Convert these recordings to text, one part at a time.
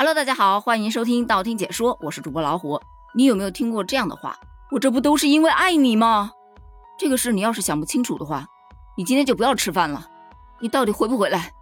Hello，大家好，欢迎收听道听解说，我是主播老虎。你有没有听过这样的话？我这不都是因为爱你吗？这个事你要是想不清楚的话，你今天就不要吃饭了。你到底回不回来？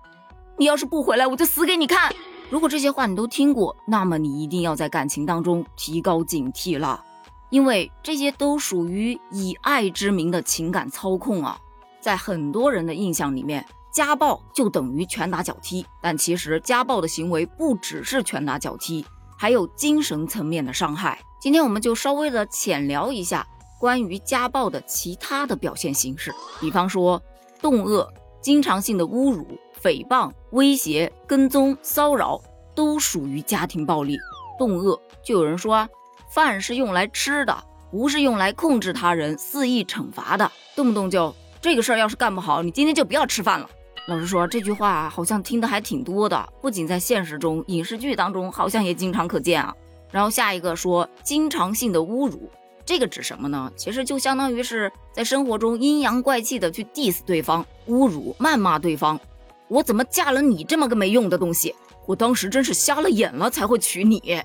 你要是不回来，我就死给你看。如果这些话你都听过，那么你一定要在感情当中提高警惕了，因为这些都属于以爱之名的情感操控啊。在很多人的印象里面。家暴就等于拳打脚踢，但其实家暴的行为不只是拳打脚踢，还有精神层面的伤害。今天我们就稍微的浅聊一下关于家暴的其他的表现形式，比方说动恶、经常性的侮辱、诽谤、威胁、跟踪、骚扰，都属于家庭暴力。动恶就有人说啊，饭是用来吃的，不是用来控制他人、肆意惩罚的，动不动就这个事儿要是干不好，你今天就不要吃饭了。老实说，这句话好像听的还挺多的，不仅在现实中，影视剧当中好像也经常可见啊。然后下一个说经常性的侮辱，这个指什么呢？其实就相当于是在生活中阴阳怪气的去 diss 对方，侮辱、谩骂对方。我怎么嫁了你这么个没用的东西？我当时真是瞎了眼了才会娶你。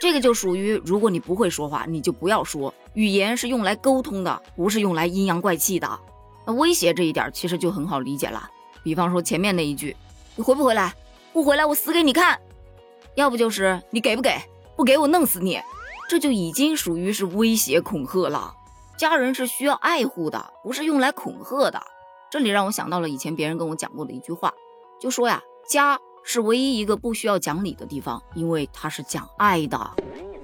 这个就属于，如果你不会说话，你就不要说。语言是用来沟通的，不是用来阴阳怪气的。那威胁这一点其实就很好理解了。比方说前面那一句，你回不回来？不回来我死给你看。要不就是你给不给？不给我弄死你。这就已经属于是威胁恐吓了。家人是需要爱护的，不是用来恐吓的。这里让我想到了以前别人跟我讲过的一句话，就说呀，家是唯一一个不需要讲理的地方，因为它是讲爱的。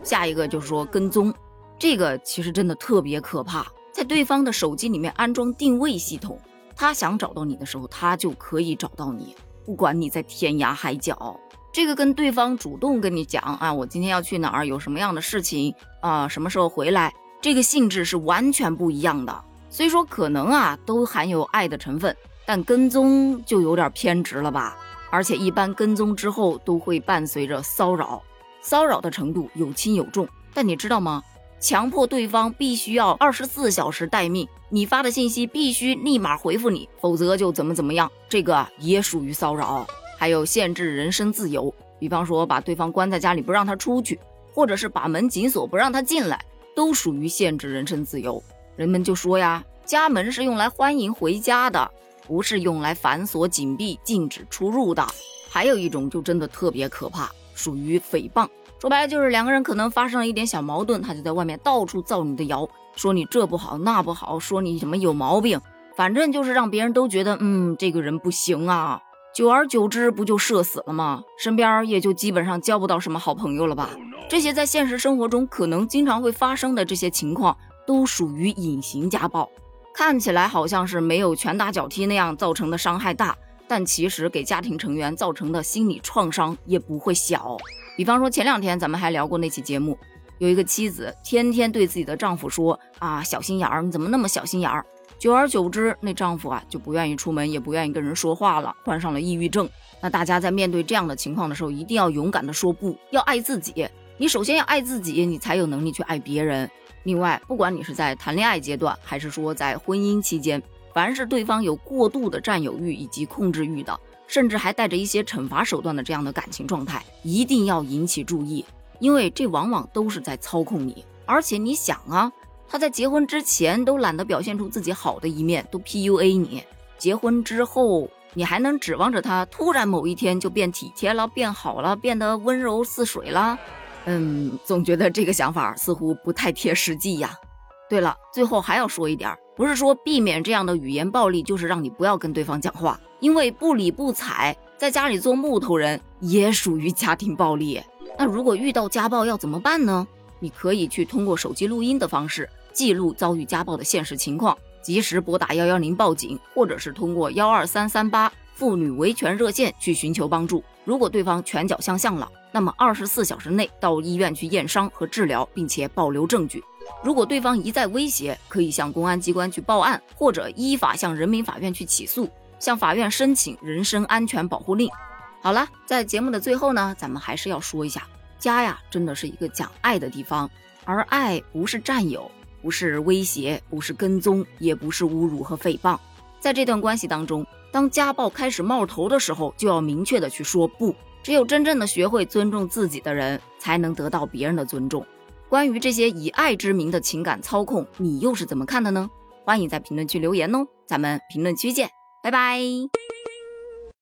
下一个就是说跟踪，这个其实真的特别可怕，在对方的手机里面安装定位系统。他想找到你的时候，他就可以找到你，不管你在天涯海角。这个跟对方主动跟你讲啊，我今天要去哪儿，有什么样的事情啊，什么时候回来，这个性质是完全不一样的。虽说可能啊都含有爱的成分，但跟踪就有点偏执了吧？而且一般跟踪之后都会伴随着骚扰，骚扰的程度有轻有重。但你知道吗？强迫对方必须要二十四小时待命，你发的信息必须立马回复你，否则就怎么怎么样，这个也属于骚扰。还有限制人身自由，比方说把对方关在家里不让他出去，或者是把门紧锁不让他进来，都属于限制人身自由。人们就说呀，家门是用来欢迎回家的，不是用来反锁紧闭、禁止出入的。还有一种就真的特别可怕，属于诽谤。说白了就是两个人可能发生了一点小矛盾，他就在外面到处造你的谣，说你这不好那不好，说你什么有毛病，反正就是让别人都觉得嗯这个人不行啊。久而久之不就社死了吗？身边也就基本上交不到什么好朋友了吧。这些在现实生活中可能经常会发生的这些情况，都属于隐形家暴，看起来好像是没有拳打脚踢那样造成的伤害大，但其实给家庭成员造成的心理创伤也不会小。比方说，前两天咱们还聊过那期节目，有一个妻子天天对自己的丈夫说：“啊，小心眼儿，你怎么那么小心眼儿？”久而久之，那丈夫啊就不愿意出门，也不愿意跟人说话了，患上了抑郁症。那大家在面对这样的情况的时候，一定要勇敢的说不，要爱自己。你首先要爱自己，你才有能力去爱别人。另外，不管你是在谈恋爱阶段，还是说在婚姻期间，凡是对方有过度的占有欲以及控制欲的。甚至还带着一些惩罚手段的这样的感情状态，一定要引起注意，因为这往往都是在操控你。而且你想啊，他在结婚之前都懒得表现出自己好的一面，都 PUA 你；结婚之后，你还能指望着他突然某一天就变体贴了、变好了、变得温柔似水了？嗯，总觉得这个想法似乎不太贴实际呀。对了，最后还要说一点，不是说避免这样的语言暴力，就是让你不要跟对方讲话。因为不理不睬，在家里做木头人也属于家庭暴力。那如果遇到家暴要怎么办呢？你可以去通过手机录音的方式记录遭遇家暴的现实情况，及时拨打幺幺零报警，或者是通过幺二三三八妇女维权热线去寻求帮助。如果对方拳脚相向了，那么二十四小时内到医院去验伤和治疗，并且保留证据。如果对方一再威胁，可以向公安机关去报案，或者依法向人民法院去起诉。向法院申请人身安全保护令。好了，在节目的最后呢，咱们还是要说一下，家呀，真的是一个讲爱的地方，而爱不是占有，不是威胁，不是跟踪，也不是侮辱和诽谤。在这段关系当中，当家暴开始冒头的时候，就要明确的去说不，只有真正的学会尊重自己的人，才能得到别人的尊重。关于这些以爱之名的情感操控，你又是怎么看的呢？欢迎在评论区留言哦，咱们评论区见，拜拜。